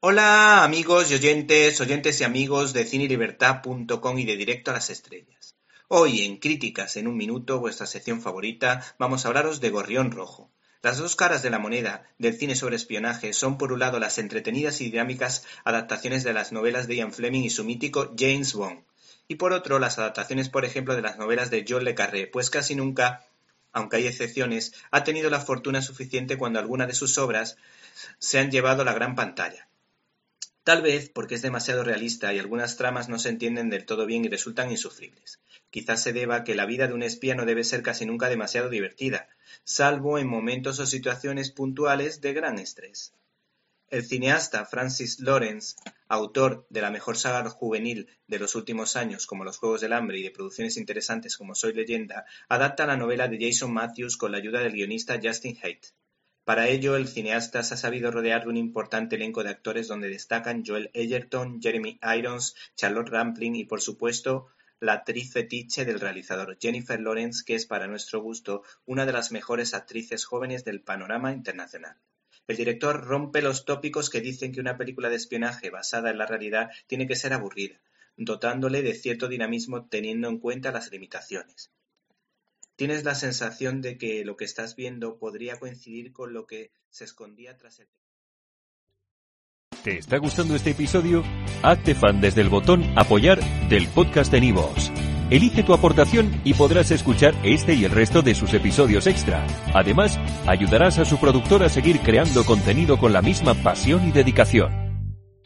Hola amigos y oyentes, oyentes y amigos de cinelibertad.com y de Directo a las Estrellas. Hoy en Críticas en un Minuto, vuestra sección favorita, vamos a hablaros de Gorrión Rojo. Las dos caras de la moneda del cine sobre espionaje son por un lado las entretenidas y dinámicas adaptaciones de las novelas de Ian Fleming y su mítico James Bond, y por otro las adaptaciones por ejemplo de las novelas de John le Carré, pues casi nunca aunque hay excepciones, ha tenido la fortuna suficiente cuando alguna de sus obras se han llevado a la gran pantalla. Tal vez porque es demasiado realista y algunas tramas no se entienden del todo bien y resultan insufribles. Quizás se deba a que la vida de un espía no debe ser casi nunca demasiado divertida, salvo en momentos o situaciones puntuales de gran estrés. El cineasta Francis Lawrence, autor de la mejor saga juvenil de los últimos años como Los Juegos del Hambre y de producciones interesantes como Soy leyenda, adapta la novela de Jason Matthews con la ayuda del guionista Justin Haidt. Para ello, el cineasta se ha sabido rodear de un importante elenco de actores donde destacan Joel Egerton, Jeremy Irons, Charlotte Rampling y, por supuesto, la actriz fetiche del realizador, Jennifer Lawrence, que es para nuestro gusto una de las mejores actrices jóvenes del panorama internacional. El director rompe los tópicos que dicen que una película de espionaje basada en la realidad tiene que ser aburrida, dotándole de cierto dinamismo teniendo en cuenta las limitaciones tienes la sensación de que lo que estás viendo podría coincidir con lo que se escondía tras el... ¿Te está gustando este episodio? Hazte fan desde el botón apoyar del podcast de Nivos. Elige tu aportación y podrás escuchar este y el resto de sus episodios extra. Además, ayudarás a su productor a seguir creando contenido con la misma pasión y dedicación.